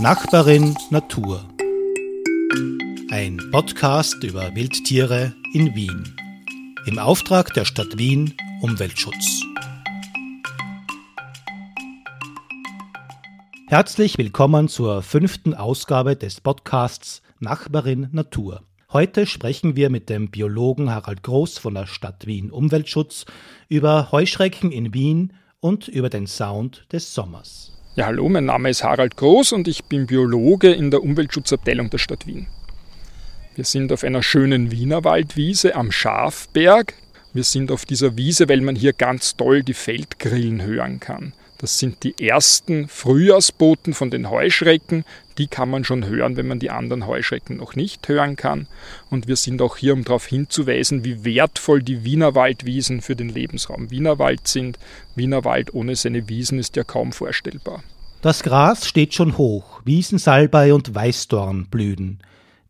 Nachbarin Natur. Ein Podcast über Wildtiere in Wien. Im Auftrag der Stadt Wien Umweltschutz. Herzlich willkommen zur fünften Ausgabe des Podcasts Nachbarin Natur. Heute sprechen wir mit dem Biologen Harald Groß von der Stadt Wien Umweltschutz über Heuschrecken in Wien und über den Sound des Sommers. Ja, hallo, mein Name ist Harald Groß und ich bin Biologe in der Umweltschutzabteilung der Stadt Wien. Wir sind auf einer schönen Wienerwaldwiese am Schafberg. Wir sind auf dieser Wiese, weil man hier ganz toll die Feldgrillen hören kann. Das sind die ersten Frühjahrsboten von den Heuschrecken. Die kann man schon hören, wenn man die anderen Heuschrecken noch nicht hören kann. Und wir sind auch hier, um darauf hinzuweisen, wie wertvoll die Wienerwaldwiesen für den Lebensraum Wienerwald sind. Wienerwald ohne seine Wiesen ist ja kaum vorstellbar. Das Gras steht schon hoch, Wiesensalbei und Weißdorn blühen.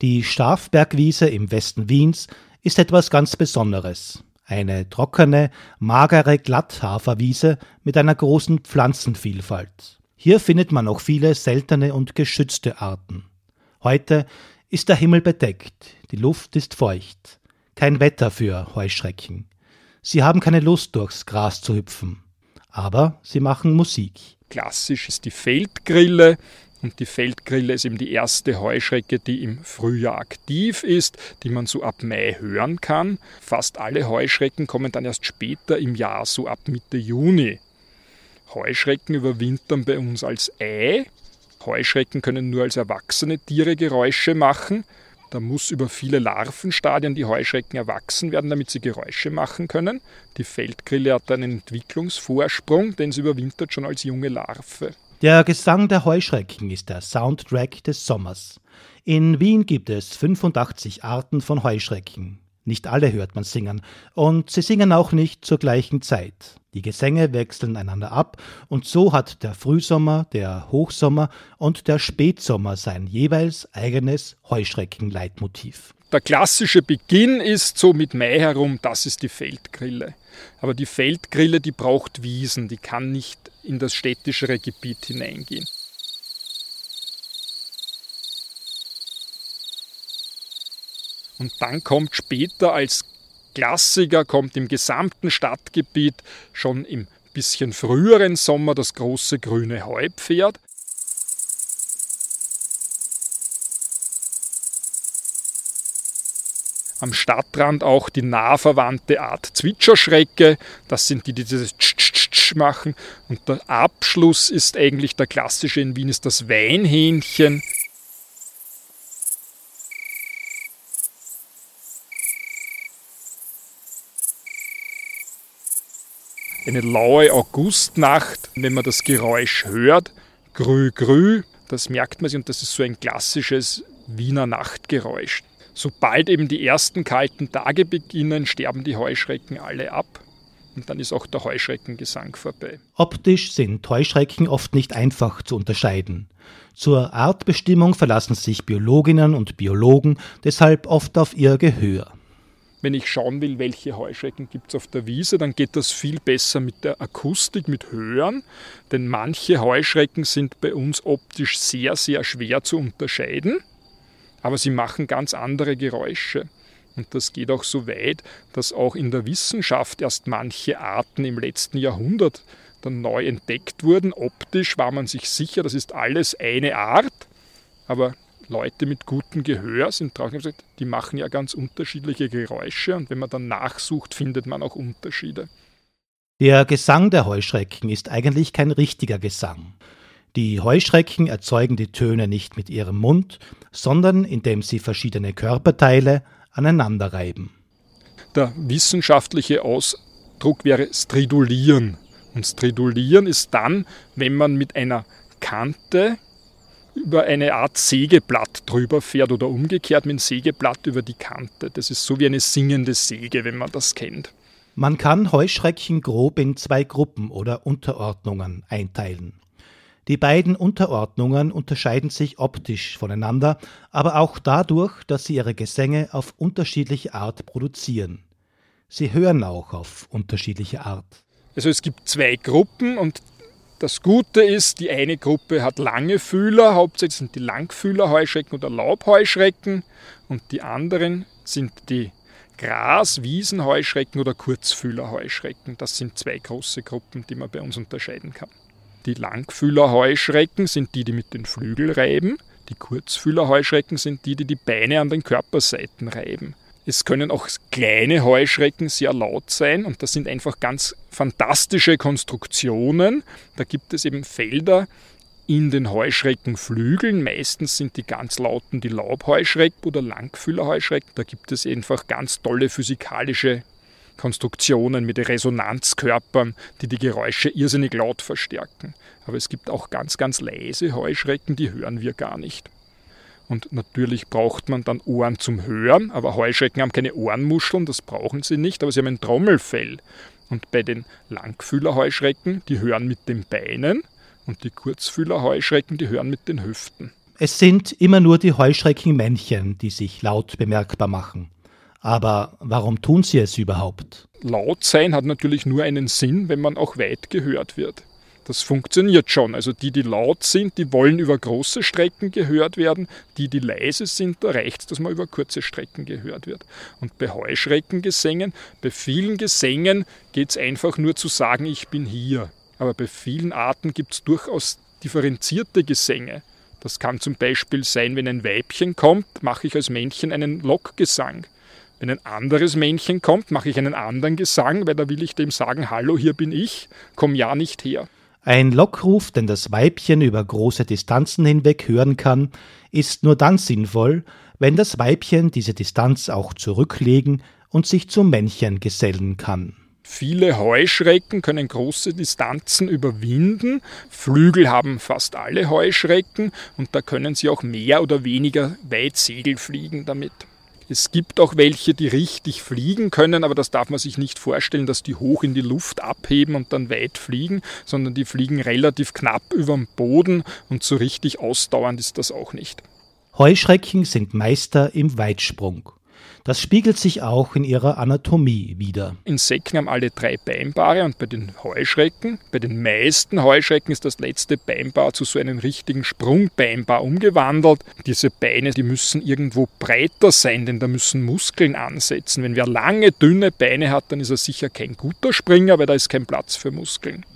Die Stafbergwiese im Westen Wiens ist etwas ganz Besonderes. Eine trockene, magere Glatthaferwiese mit einer großen Pflanzenvielfalt. Hier findet man auch viele seltene und geschützte Arten. Heute ist der Himmel bedeckt, die Luft ist feucht. Kein Wetter für Heuschrecken. Sie haben keine Lust, durchs Gras zu hüpfen. Aber sie machen Musik. Klassisch ist die Feldgrille, und die Feldgrille ist eben die erste Heuschrecke, die im Frühjahr aktiv ist, die man so ab Mai hören kann. Fast alle Heuschrecken kommen dann erst später im Jahr, so ab Mitte Juni. Heuschrecken überwintern bei uns als Ei. Heuschrecken können nur als erwachsene Tiere Geräusche machen. Da muss über viele Larvenstadien die Heuschrecken erwachsen werden, damit sie Geräusche machen können. Die Feldgrille hat einen Entwicklungsvorsprung, denn sie überwintert schon als junge Larve. Der Gesang der Heuschrecken ist der Soundtrack des Sommers. In Wien gibt es 85 Arten von Heuschrecken. Nicht alle hört man singen, und sie singen auch nicht zur gleichen Zeit. Die Gesänge wechseln einander ab, und so hat der Frühsommer, der Hochsommer und der Spätsommer sein jeweils eigenes Heuschreckenleitmotiv. Der klassische Beginn ist so mit Mai herum, das ist die Feldgrille. Aber die Feldgrille, die braucht Wiesen, die kann nicht in das städtischere Gebiet hineingehen. Und dann kommt später als Klassiker, kommt im gesamten Stadtgebiet schon im bisschen früheren Sommer das große grüne Heupferd. Am Stadtrand auch die nah verwandte Art Zwitscherschrecke. Das sind die, die dieses Tsch -tsch Tsch machen. Und der Abschluss ist eigentlich der klassische in Wien, ist das Weinhähnchen. Eine laue Augustnacht, wenn man das Geräusch hört, grü grü, das merkt man sich und das ist so ein klassisches Wiener Nachtgeräusch. Sobald eben die ersten kalten Tage beginnen, sterben die Heuschrecken alle ab und dann ist auch der Heuschreckengesang vorbei. Optisch sind Heuschrecken oft nicht einfach zu unterscheiden. Zur Artbestimmung verlassen sich Biologinnen und Biologen deshalb oft auf ihr Gehör. Wenn ich schauen will, welche Heuschrecken gibt es auf der Wiese, dann geht das viel besser mit der Akustik, mit Hören. Denn manche Heuschrecken sind bei uns optisch sehr, sehr schwer zu unterscheiden aber sie machen ganz andere Geräusche. Und das geht auch so weit, dass auch in der Wissenschaft erst manche Arten im letzten Jahrhundert dann neu entdeckt wurden. Optisch war man sich sicher, das ist alles eine Art, aber Leute mit gutem Gehör sind drauf gesagt, die machen ja ganz unterschiedliche Geräusche und wenn man dann nachsucht, findet man auch Unterschiede. Der Gesang der Heuschrecken ist eigentlich kein richtiger Gesang. Die Heuschrecken erzeugen die Töne nicht mit ihrem Mund, sondern indem sie verschiedene Körperteile aneinander reiben. Der wissenschaftliche Ausdruck wäre Stridulieren. Und Stridulieren ist dann, wenn man mit einer Kante über eine Art Sägeblatt drüber fährt oder umgekehrt mit dem Sägeblatt über die Kante. Das ist so wie eine singende Säge, wenn man das kennt. Man kann Heuschrecken grob in zwei Gruppen oder Unterordnungen einteilen. Die beiden Unterordnungen unterscheiden sich optisch voneinander, aber auch dadurch, dass sie ihre Gesänge auf unterschiedliche Art produzieren. Sie hören auch auf unterschiedliche Art. Also es gibt zwei Gruppen und Das Gute ist, die eine Gruppe hat lange Fühler, hauptsächlich sind die Langfühlerheuschrecken oder Laubheuschrecken und die anderen sind die Gras-, Wiesenheuschrecken oder Kurzfühlerheuschrecken. Das sind zwei große Gruppen, die man bei uns unterscheiden kann. Die Langfühlerheuschrecken sind die, die mit den Flügeln reiben. Die Kurzfühlerheuschrecken sind die, die die Beine an den Körperseiten reiben. Es können auch kleine Heuschrecken sehr laut sein und das sind einfach ganz fantastische Konstruktionen. Da gibt es eben Felder in den Heuschreckenflügeln. Meistens sind die ganz lauten die Laubheuschrecken oder Langfühlerheuschrecken. Da gibt es einfach ganz tolle physikalische Konstruktionen mit Resonanzkörpern, die die Geräusche irrsinnig laut verstärken. Aber es gibt auch ganz, ganz leise Heuschrecken, die hören wir gar nicht. Und natürlich braucht man dann Ohren zum Hören, aber Heuschrecken haben keine Ohrenmuscheln, das brauchen sie nicht, aber sie haben ein Trommelfell. Und bei den Langfühlerheuschrecken, die hören mit den Beinen und die Kurzfühlerheuschrecken, die hören mit den Hüften. Es sind immer nur die Heuschreckenmännchen, die sich laut bemerkbar machen. Aber warum tun sie es überhaupt? Laut sein hat natürlich nur einen Sinn, wenn man auch weit gehört wird. Das funktioniert schon. Also die, die laut sind, die wollen über große Strecken gehört werden. Die, die leise sind, da reicht es, dass man über kurze Strecken gehört wird. Und bei Heuschreckengesängen, bei vielen Gesängen geht es einfach nur zu sagen, ich bin hier. Aber bei vielen Arten gibt es durchaus differenzierte Gesänge. Das kann zum Beispiel sein, wenn ein Weibchen kommt, mache ich als Männchen einen Lockgesang. Wenn ein anderes Männchen kommt, mache ich einen anderen Gesang, weil da will ich dem sagen, hallo, hier bin ich, komm ja nicht her. Ein Lockruf, den das Weibchen über große Distanzen hinweg hören kann, ist nur dann sinnvoll, wenn das Weibchen diese Distanz auch zurücklegen und sich zum Männchen gesellen kann. Viele Heuschrecken können große Distanzen überwinden. Flügel haben fast alle Heuschrecken und da können sie auch mehr oder weniger weit Segel fliegen damit. Es gibt auch welche, die richtig fliegen können, aber das darf man sich nicht vorstellen, dass die hoch in die Luft abheben und dann weit fliegen, sondern die fliegen relativ knapp über dem Boden und so richtig ausdauernd ist das auch nicht. Heuschrecken sind Meister im Weitsprung. Das spiegelt sich auch in ihrer Anatomie wider. Insekten haben alle drei Beinpaare und bei den Heuschrecken, bei den meisten Heuschrecken ist das letzte Beinpaar zu so einem richtigen Sprungbeinpaar umgewandelt. Diese Beine, die müssen irgendwo breiter sein, denn da müssen Muskeln ansetzen. Wenn wer lange, dünne Beine hat, dann ist er sicher kein guter Springer, weil da ist kein Platz für Muskeln.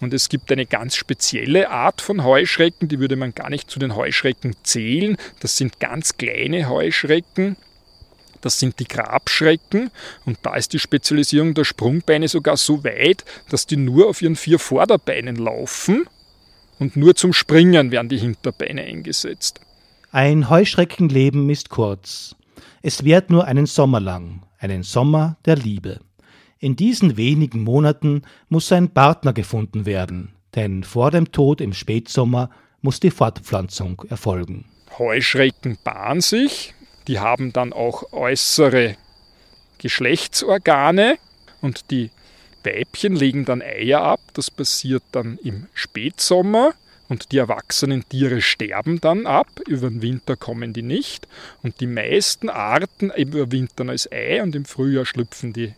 Und es gibt eine ganz spezielle Art von Heuschrecken, die würde man gar nicht zu den Heuschrecken zählen. Das sind ganz kleine Heuschrecken, das sind die Grabschrecken und da ist die Spezialisierung der Sprungbeine sogar so weit, dass die nur auf ihren vier Vorderbeinen laufen und nur zum Springen werden die Hinterbeine eingesetzt. Ein Heuschreckenleben ist kurz. Es währt nur einen Sommer lang, einen Sommer der Liebe. In diesen wenigen Monaten muss ein Partner gefunden werden, denn vor dem Tod im Spätsommer muss die Fortpflanzung erfolgen. Heuschrecken paaren sich, die haben dann auch äußere Geschlechtsorgane und die Weibchen legen dann Eier ab. Das passiert dann im Spätsommer und die erwachsenen Tiere sterben dann ab. Über den Winter kommen die nicht. Und die meisten Arten überwintern als Ei und im Frühjahr schlüpfen die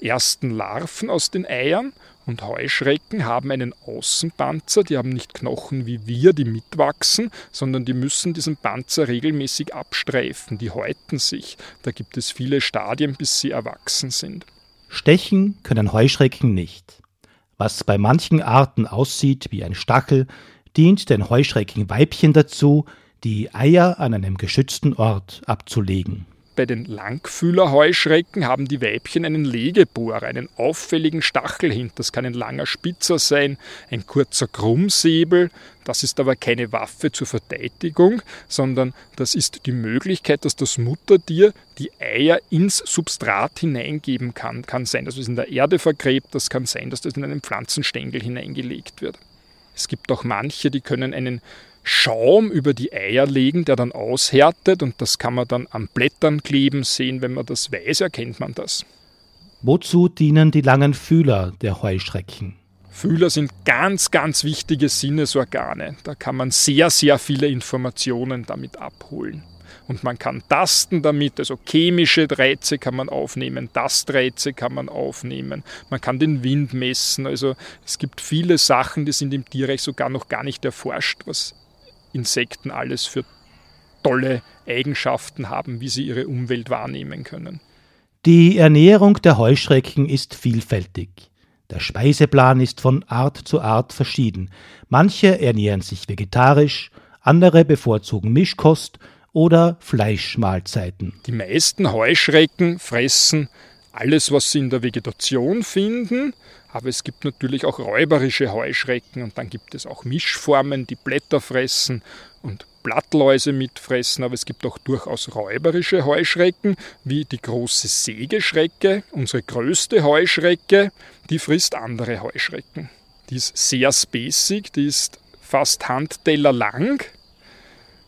ersten Larven aus den Eiern und Heuschrecken haben einen Außenpanzer, die haben nicht Knochen wie wir, die mitwachsen, sondern die müssen diesen Panzer regelmäßig abstreifen, die häuten sich. Da gibt es viele Stadien, bis sie erwachsen sind. Stechen können Heuschrecken nicht. Was bei manchen Arten aussieht wie ein Stachel, dient den Heuschreckenweibchen dazu, die Eier an einem geschützten Ort abzulegen. Bei den Langfühlerheuschrecken haben die Weibchen einen Legebohrer, einen auffälligen Stachel hin. Das kann ein langer Spitzer sein, ein kurzer Krummsäbel. Das ist aber keine Waffe zur Verteidigung, sondern das ist die Möglichkeit, dass das Muttertier die Eier ins Substrat hineingeben kann. Kann sein, dass es in der Erde vergräbt, das kann sein, dass das in einen Pflanzenstängel hineingelegt wird. Es gibt auch manche, die können einen Schaum über die Eier legen, der dann aushärtet und das kann man dann an Blättern kleben sehen. Wenn man das weiß, erkennt man das. Wozu dienen die langen Fühler der Heuschrecken? Fühler sind ganz, ganz wichtige Sinnesorgane. Da kann man sehr, sehr viele Informationen damit abholen. Und man kann tasten damit, also chemische Reize kann man aufnehmen, Tastreize kann man aufnehmen, man kann den Wind messen. Also es gibt viele Sachen, die sind im Tierreich sogar noch gar nicht erforscht, was Insekten alles für tolle Eigenschaften haben, wie sie ihre Umwelt wahrnehmen können. Die Ernährung der Heuschrecken ist vielfältig. Der Speiseplan ist von Art zu Art verschieden. Manche ernähren sich vegetarisch, andere bevorzugen Mischkost oder Fleischmahlzeiten. Die meisten Heuschrecken fressen alles, was sie in der Vegetation finden, aber es gibt natürlich auch räuberische Heuschrecken und dann gibt es auch Mischformen, die Blätter fressen und Blattläuse mitfressen, aber es gibt auch durchaus räuberische Heuschrecken, wie die große Sägeschrecke, unsere größte Heuschrecke, die frisst andere Heuschrecken. Die ist sehr spacig, die ist fast Handteller lang,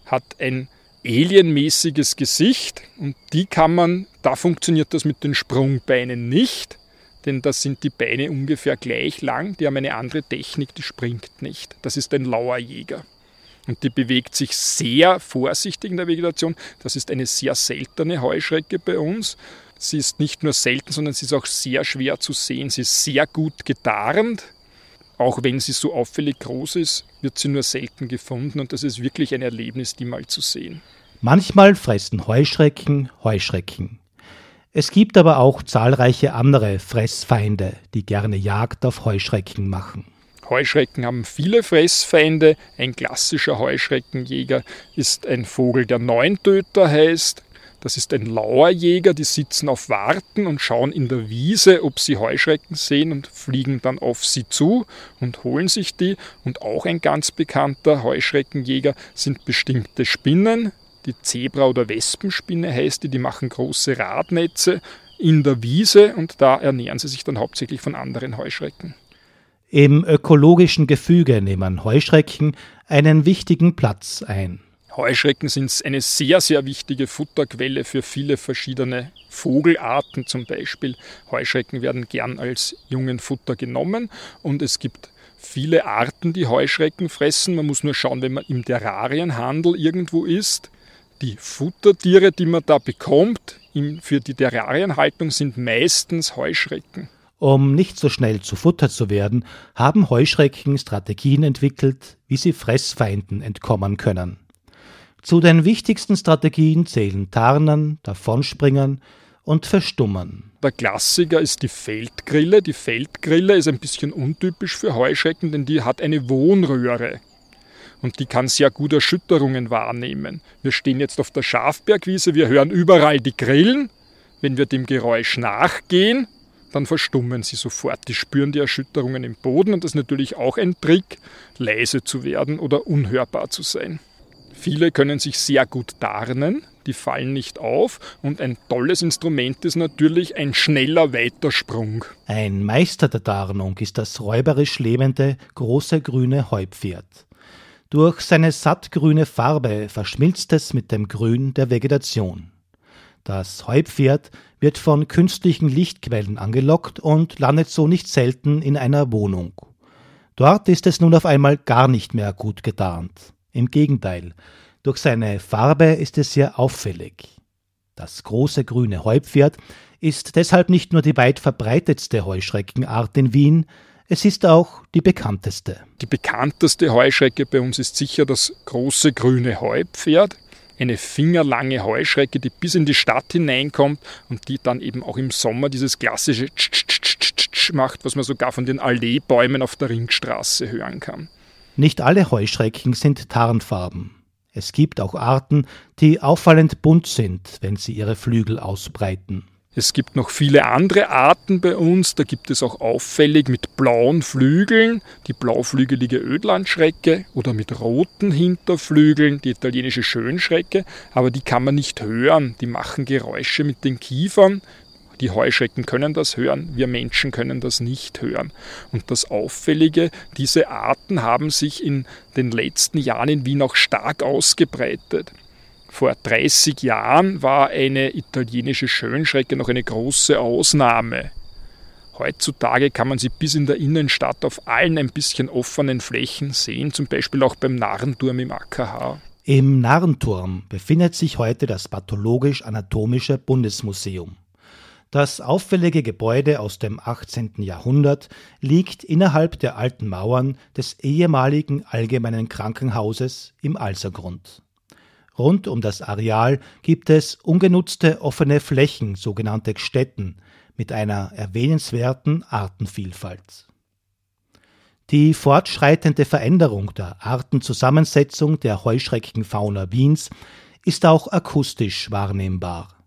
hat ein alienmäßiges Gesicht und die kann man, da funktioniert das mit den Sprungbeinen nicht, denn da sind die Beine ungefähr gleich lang, die haben eine andere Technik, die springt nicht. Das ist ein Lauerjäger. Und die bewegt sich sehr vorsichtig in der Vegetation. Das ist eine sehr seltene Heuschrecke bei uns. Sie ist nicht nur selten, sondern sie ist auch sehr schwer zu sehen. Sie ist sehr gut getarnt. Auch wenn sie so auffällig groß ist, wird sie nur selten gefunden und das ist wirklich ein Erlebnis, die mal zu sehen. Manchmal fressen Heuschrecken Heuschrecken. Es gibt aber auch zahlreiche andere Fressfeinde, die gerne Jagd auf Heuschrecken machen. Heuschrecken haben viele Fressfeinde. Ein klassischer Heuschreckenjäger ist ein Vogel, der Neuntöter heißt. Das ist ein Lauerjäger, die sitzen auf Warten und schauen in der Wiese, ob sie Heuschrecken sehen und fliegen dann auf sie zu und holen sich die. Und auch ein ganz bekannter Heuschreckenjäger sind bestimmte Spinnen. Die Zebra- oder Wespenspinne heißt die, die machen große Radnetze in der Wiese und da ernähren sie sich dann hauptsächlich von anderen Heuschrecken. Im ökologischen Gefüge nehmen Heuschrecken einen wichtigen Platz ein. Heuschrecken sind eine sehr, sehr wichtige Futterquelle für viele verschiedene Vogelarten zum Beispiel. Heuschrecken werden gern als jungen Futter genommen und es gibt viele Arten, die Heuschrecken fressen. Man muss nur schauen, wenn man im Terrarienhandel irgendwo ist. Die Futtertiere, die man da bekommt für die Terrarienhaltung, sind meistens Heuschrecken. Um nicht so schnell zu Futter zu werden, haben Heuschrecken Strategien entwickelt, wie sie Fressfeinden entkommen können. Zu den wichtigsten Strategien zählen Tarnen, Davonspringen und Verstummen. Der Klassiker ist die Feldgrille. Die Feldgrille ist ein bisschen untypisch für Heuschrecken, denn die hat eine Wohnröhre. Und die kann sehr gut Erschütterungen wahrnehmen. Wir stehen jetzt auf der Schafbergwiese, wir hören überall die Grillen. Wenn wir dem Geräusch nachgehen, dann verstummen sie sofort. Die spüren die Erschütterungen im Boden und das ist natürlich auch ein Trick, leise zu werden oder unhörbar zu sein. Viele können sich sehr gut tarnen, die fallen nicht auf und ein tolles Instrument ist natürlich ein schneller Weitersprung. Ein Meister der Tarnung ist das räuberisch lebende große grüne Heupferd. Durch seine sattgrüne Farbe verschmilzt es mit dem Grün der Vegetation. Das Heupferd wird von künstlichen Lichtquellen angelockt und landet so nicht selten in einer Wohnung. Dort ist es nun auf einmal gar nicht mehr gut getarnt. Im Gegenteil, durch seine Farbe ist es sehr auffällig. Das große grüne Heupferd ist deshalb nicht nur die weit verbreitetste Heuschreckenart in Wien, es ist auch die bekannteste. Die bekannteste Heuschrecke bei uns ist sicher das große grüne Heupferd eine fingerlange Heuschrecke, die bis in die Stadt hineinkommt und die dann eben auch im Sommer dieses klassische macht, was man sogar von den Alleebäumen auf der Ringstraße hören kann. Nicht alle Heuschrecken sind tarnfarben. Es gibt auch Arten, die auffallend bunt sind, wenn sie ihre Flügel ausbreiten. Es gibt noch viele andere Arten bei uns. Da gibt es auch auffällig mit blauen Flügeln die blauflügelige Ödlandschrecke oder mit roten Hinterflügeln die italienische Schönschrecke. Aber die kann man nicht hören. Die machen Geräusche mit den Kiefern. Die Heuschrecken können das hören, wir Menschen können das nicht hören. Und das Auffällige, diese Arten haben sich in den letzten Jahren in Wien auch stark ausgebreitet. Vor 30 Jahren war eine italienische Schönschrecke noch eine große Ausnahme. Heutzutage kann man sie bis in der Innenstadt auf allen ein bisschen offenen Flächen sehen, zum Beispiel auch beim Narrenturm im AKH. Im Narrenturm befindet sich heute das Pathologisch-Anatomische Bundesmuseum. Das auffällige Gebäude aus dem 18. Jahrhundert liegt innerhalb der alten Mauern des ehemaligen Allgemeinen Krankenhauses im Alsergrund. Rund um das Areal gibt es ungenutzte offene Flächen, sogenannte Gstetten, mit einer erwähnenswerten Artenvielfalt. Die fortschreitende Veränderung der Artenzusammensetzung der Heuschreckenfauna Wiens ist auch akustisch wahrnehmbar.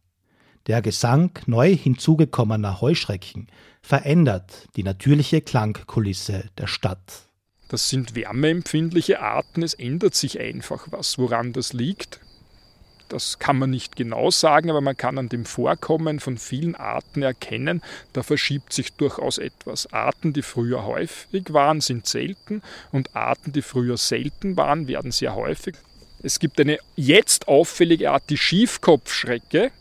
Der Gesang neu hinzugekommener Heuschrecken verändert die natürliche Klangkulisse der Stadt. Das sind wärmeempfindliche Arten, es ändert sich einfach was. Woran das liegt, das kann man nicht genau sagen, aber man kann an dem Vorkommen von vielen Arten erkennen, da verschiebt sich durchaus etwas. Arten, die früher häufig waren, sind selten und Arten, die früher selten waren, werden sehr häufig. Es gibt eine jetzt auffällige Art, die Schiefkopfschrecke,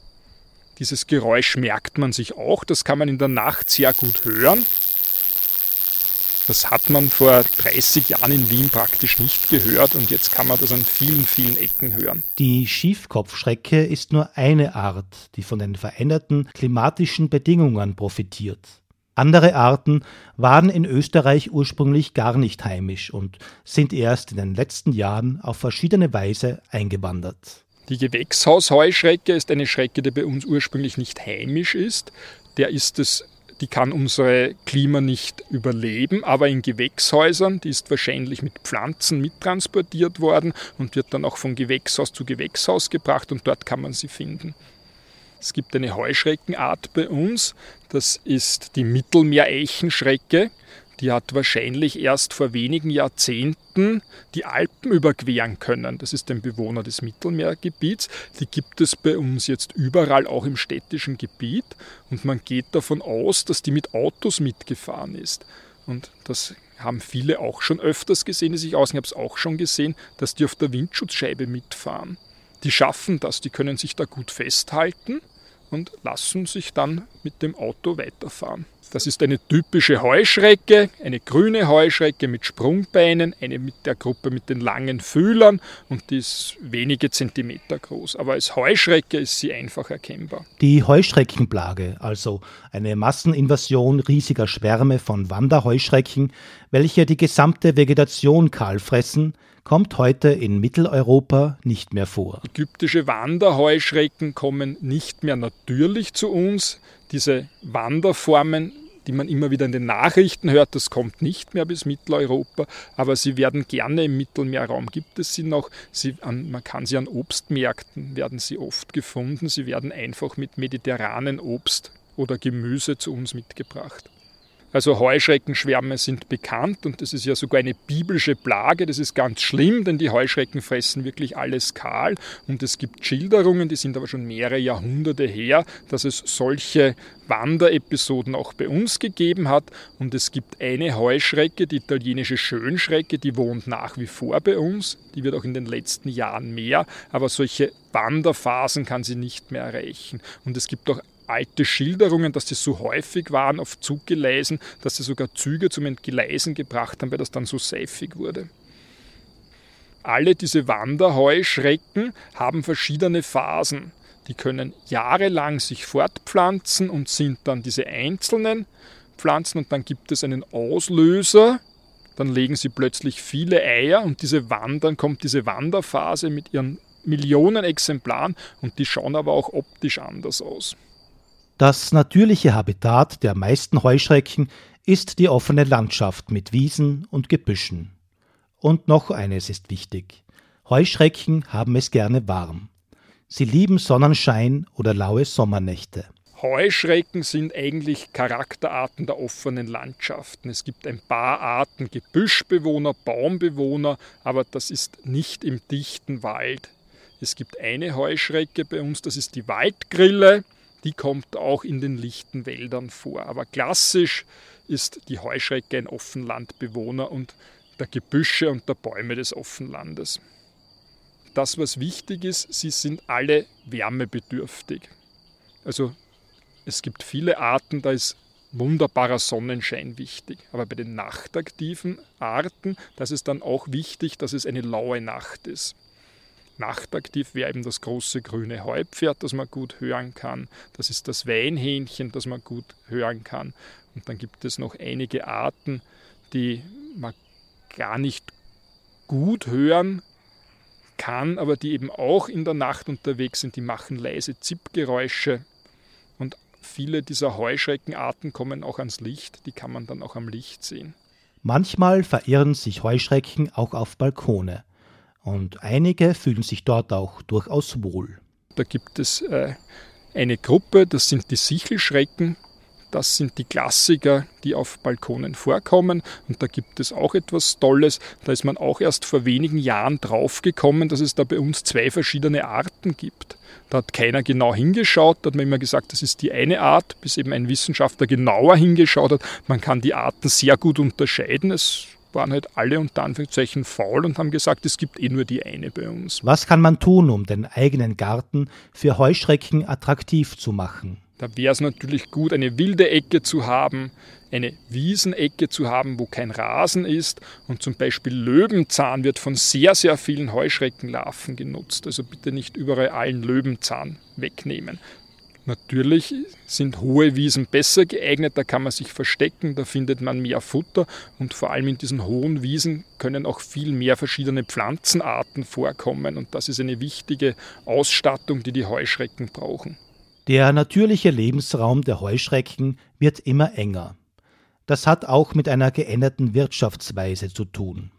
dieses Geräusch merkt man sich auch, das kann man in der Nacht sehr gut hören. Das hat man vor 30 Jahren in Wien praktisch nicht gehört und jetzt kann man das an vielen, vielen Ecken hören. Die Schiefkopfschrecke ist nur eine Art, die von den veränderten klimatischen Bedingungen profitiert. Andere Arten waren in Österreich ursprünglich gar nicht heimisch und sind erst in den letzten Jahren auf verschiedene Weise eingewandert. Die Gewächshausheuschrecke ist eine Schrecke, die bei uns ursprünglich nicht heimisch ist. Der ist es, die kann unsere Klima nicht überleben, aber in Gewächshäusern, die ist wahrscheinlich mit Pflanzen mittransportiert worden und wird dann auch von Gewächshaus zu Gewächshaus gebracht und dort kann man sie finden. Es gibt eine Heuschreckenart bei uns, das ist die Mittelmeereichenschrecke. Die hat wahrscheinlich erst vor wenigen Jahrzehnten die Alpen überqueren können. Das ist ein Bewohner des Mittelmeergebiets. Die gibt es bei uns jetzt überall, auch im städtischen Gebiet. Und man geht davon aus, dass die mit Autos mitgefahren ist. Und das haben viele auch schon öfters gesehen, die sich aus. Ich habe es auch schon gesehen, dass die auf der Windschutzscheibe mitfahren. Die schaffen das, die können sich da gut festhalten und lassen sich dann mit dem Auto weiterfahren. Das ist eine typische Heuschrecke, eine grüne Heuschrecke mit Sprungbeinen, eine mit der Gruppe mit den langen Fühlern und die ist wenige Zentimeter groß. Aber als Heuschrecke ist sie einfach erkennbar. Die Heuschreckenplage, also eine Masseninvasion riesiger Schwärme von Wanderheuschrecken, welche die gesamte Vegetation kahl fressen, kommt heute in Mitteleuropa nicht mehr vor. Ägyptische Wanderheuschrecken kommen nicht mehr natürlich zu uns. Diese Wanderformen die man immer wieder in den Nachrichten hört, das kommt nicht mehr bis Mitteleuropa, aber sie werden gerne im Mittelmeerraum, gibt es sie noch, sie an, man kann sie an Obstmärkten, werden sie oft gefunden, sie werden einfach mit mediterranen Obst oder Gemüse zu uns mitgebracht. Also Heuschreckenschwärme sind bekannt und das ist ja sogar eine biblische Plage. Das ist ganz schlimm, denn die Heuschrecken fressen wirklich alles kahl. Und es gibt Schilderungen, die sind aber schon mehrere Jahrhunderte her, dass es solche Wanderepisoden auch bei uns gegeben hat. Und es gibt eine Heuschrecke, die italienische Schönschrecke, die wohnt nach wie vor bei uns. Die wird auch in den letzten Jahren mehr. Aber solche Wanderphasen kann sie nicht mehr erreichen. Und es gibt auch alte Schilderungen, dass die so häufig waren auf Zuggeleisen, dass sie sogar Züge zum Entgleisen gebracht haben, weil das dann so seifig wurde. Alle diese Wanderheuschrecken haben verschiedene Phasen. Die können jahrelang sich fortpflanzen und sind dann diese einzelnen Pflanzen und dann gibt es einen Auslöser, dann legen sie plötzlich viele Eier und diese Wandern kommt diese Wanderphase mit ihren Millionen Exemplaren und die schauen aber auch optisch anders aus. Das natürliche Habitat der meisten Heuschrecken ist die offene Landschaft mit Wiesen und Gebüschen. Und noch eines ist wichtig. Heuschrecken haben es gerne warm. Sie lieben Sonnenschein oder laue Sommernächte. Heuschrecken sind eigentlich Charakterarten der offenen Landschaften. Es gibt ein paar Arten Gebüschbewohner, Baumbewohner, aber das ist nicht im dichten Wald. Es gibt eine Heuschrecke bei uns, das ist die Waldgrille die kommt auch in den lichten Wäldern vor. Aber klassisch ist die Heuschrecke ein Offenlandbewohner und der Gebüsche und der Bäume des Offenlandes. Das, was wichtig ist, sie sind alle wärmebedürftig. Also es gibt viele Arten, da ist wunderbarer Sonnenschein wichtig. Aber bei den nachtaktiven Arten, das ist dann auch wichtig, dass es eine laue Nacht ist. Nachtaktiv wäre eben das große grüne Heupferd, das man gut hören kann. Das ist das Weinhähnchen, das man gut hören kann. Und dann gibt es noch einige Arten, die man gar nicht gut hören kann, aber die eben auch in der Nacht unterwegs sind. Die machen leise Zippgeräusche. Und viele dieser Heuschreckenarten kommen auch ans Licht. Die kann man dann auch am Licht sehen. Manchmal verirren sich Heuschrecken auch auf Balkone. Und einige fühlen sich dort auch durchaus wohl. Da gibt es äh, eine Gruppe, das sind die Sichelschrecken. Das sind die Klassiker, die auf Balkonen vorkommen. Und da gibt es auch etwas Tolles. Da ist man auch erst vor wenigen Jahren draufgekommen, dass es da bei uns zwei verschiedene Arten gibt. Da hat keiner genau hingeschaut, da hat man immer gesagt, das ist die eine Art, bis eben ein Wissenschaftler genauer hingeschaut hat. Man kann die Arten sehr gut unterscheiden. Es waren halt alle unter Anführungszeichen faul und haben gesagt, es gibt eh nur die eine bei uns. Was kann man tun, um den eigenen Garten für Heuschrecken attraktiv zu machen? Da wäre es natürlich gut, eine wilde Ecke zu haben, eine Wiesenecke zu haben, wo kein Rasen ist. Und zum Beispiel Löwenzahn wird von sehr, sehr vielen Heuschreckenlarven genutzt. Also bitte nicht überall allen Löwenzahn wegnehmen. Natürlich sind hohe Wiesen besser geeignet, da kann man sich verstecken, da findet man mehr Futter und vor allem in diesen hohen Wiesen können auch viel mehr verschiedene Pflanzenarten vorkommen und das ist eine wichtige Ausstattung, die die Heuschrecken brauchen. Der natürliche Lebensraum der Heuschrecken wird immer enger. Das hat auch mit einer geänderten Wirtschaftsweise zu tun.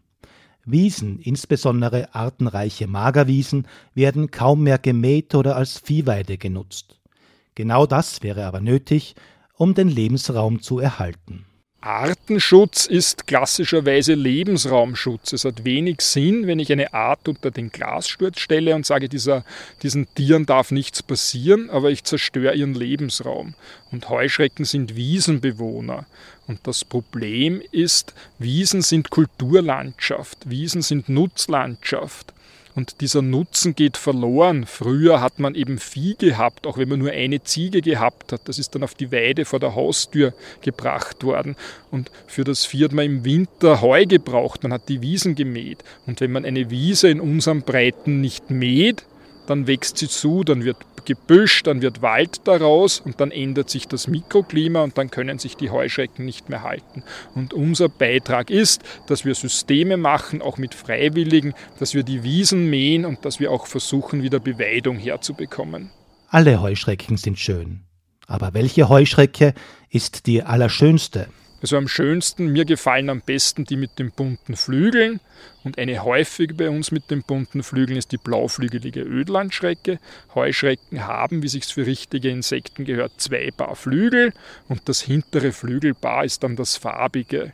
Wiesen, insbesondere artenreiche Magerwiesen, werden kaum mehr gemäht oder als Viehweide genutzt. Genau das wäre aber nötig, um den Lebensraum zu erhalten. Artenschutz ist klassischerweise Lebensraumschutz. Es hat wenig Sinn, wenn ich eine Art unter den Glassturz stelle und sage, dieser, diesen Tieren darf nichts passieren, aber ich zerstöre ihren Lebensraum. Und Heuschrecken sind Wiesenbewohner. Und das Problem ist, Wiesen sind Kulturlandschaft, Wiesen sind Nutzlandschaft. Und dieser Nutzen geht verloren. Früher hat man eben Vieh gehabt, auch wenn man nur eine Ziege gehabt hat. Das ist dann auf die Weide vor der Haustür gebracht worden. Und für das Vieh hat man im Winter Heu gebraucht. Man hat die Wiesen gemäht. Und wenn man eine Wiese in unserem Breiten nicht mäht, dann wächst sie zu, dann wird Gebüsch, dann wird Wald daraus und dann ändert sich das Mikroklima und dann können sich die Heuschrecken nicht mehr halten. Und unser Beitrag ist, dass wir Systeme machen, auch mit Freiwilligen, dass wir die Wiesen mähen und dass wir auch versuchen, wieder Beweidung herzubekommen. Alle Heuschrecken sind schön. Aber welche Heuschrecke ist die allerschönste? Also am schönsten, mir gefallen am besten die mit den bunten Flügeln. Und eine häufig bei uns mit den bunten Flügeln ist die blauflügelige Ödlandschrecke. Heuschrecken haben, wie sich's für richtige Insekten gehört, zwei Paar Flügel und das hintere Flügelpaar ist dann das farbige.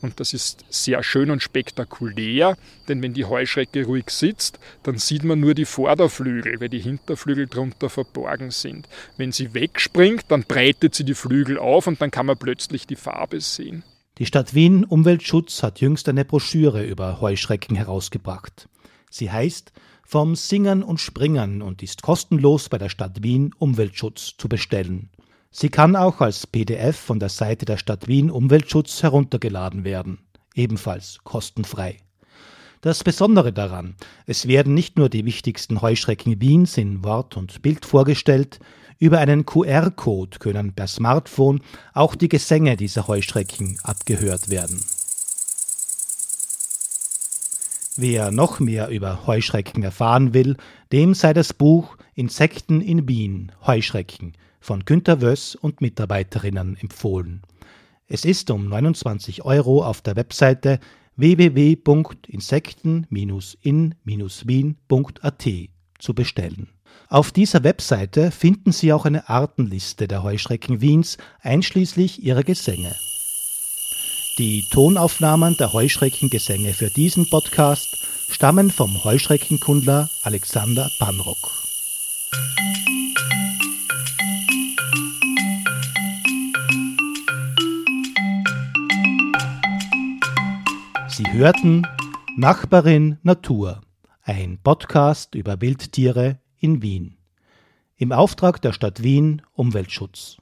Und das ist sehr schön und spektakulär, denn wenn die Heuschrecke ruhig sitzt, dann sieht man nur die Vorderflügel, weil die Hinterflügel drunter verborgen sind. Wenn sie wegspringt, dann breitet sie die Flügel auf und dann kann man plötzlich die Farbe sehen. Die Stadt Wien Umweltschutz hat jüngst eine Broschüre über Heuschrecken herausgebracht. Sie heißt Vom Singern und Springern und ist kostenlos bei der Stadt Wien Umweltschutz zu bestellen. Sie kann auch als PDF von der Seite der Stadt Wien Umweltschutz heruntergeladen werden, ebenfalls kostenfrei. Das Besondere daran, es werden nicht nur die wichtigsten Heuschrecken Wiens in Wort und Bild vorgestellt, über einen QR-Code können per Smartphone auch die Gesänge dieser Heuschrecken abgehört werden. Wer noch mehr über Heuschrecken erfahren will, dem sei das Buch Insekten in Wien, Heuschrecken von Günter Wöss und Mitarbeiterinnen empfohlen. Es ist um 29 Euro auf der Webseite www.insekten-in-wien.at zu bestellen. Auf dieser Webseite finden Sie auch eine Artenliste der Heuschrecken Wiens einschließlich ihrer Gesänge. Die Tonaufnahmen der Heuschreckengesänge für diesen Podcast stammen vom Heuschreckenkundler Alexander Panrock. Sie hörten Nachbarin Natur, ein Podcast über Wildtiere in Wien. Im Auftrag der Stadt Wien Umweltschutz.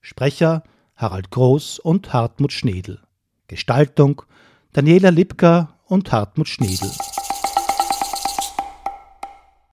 Sprecher Harald Groß und Hartmut Schnedel. Gestaltung Daniela Lipka und Hartmut Schnedel.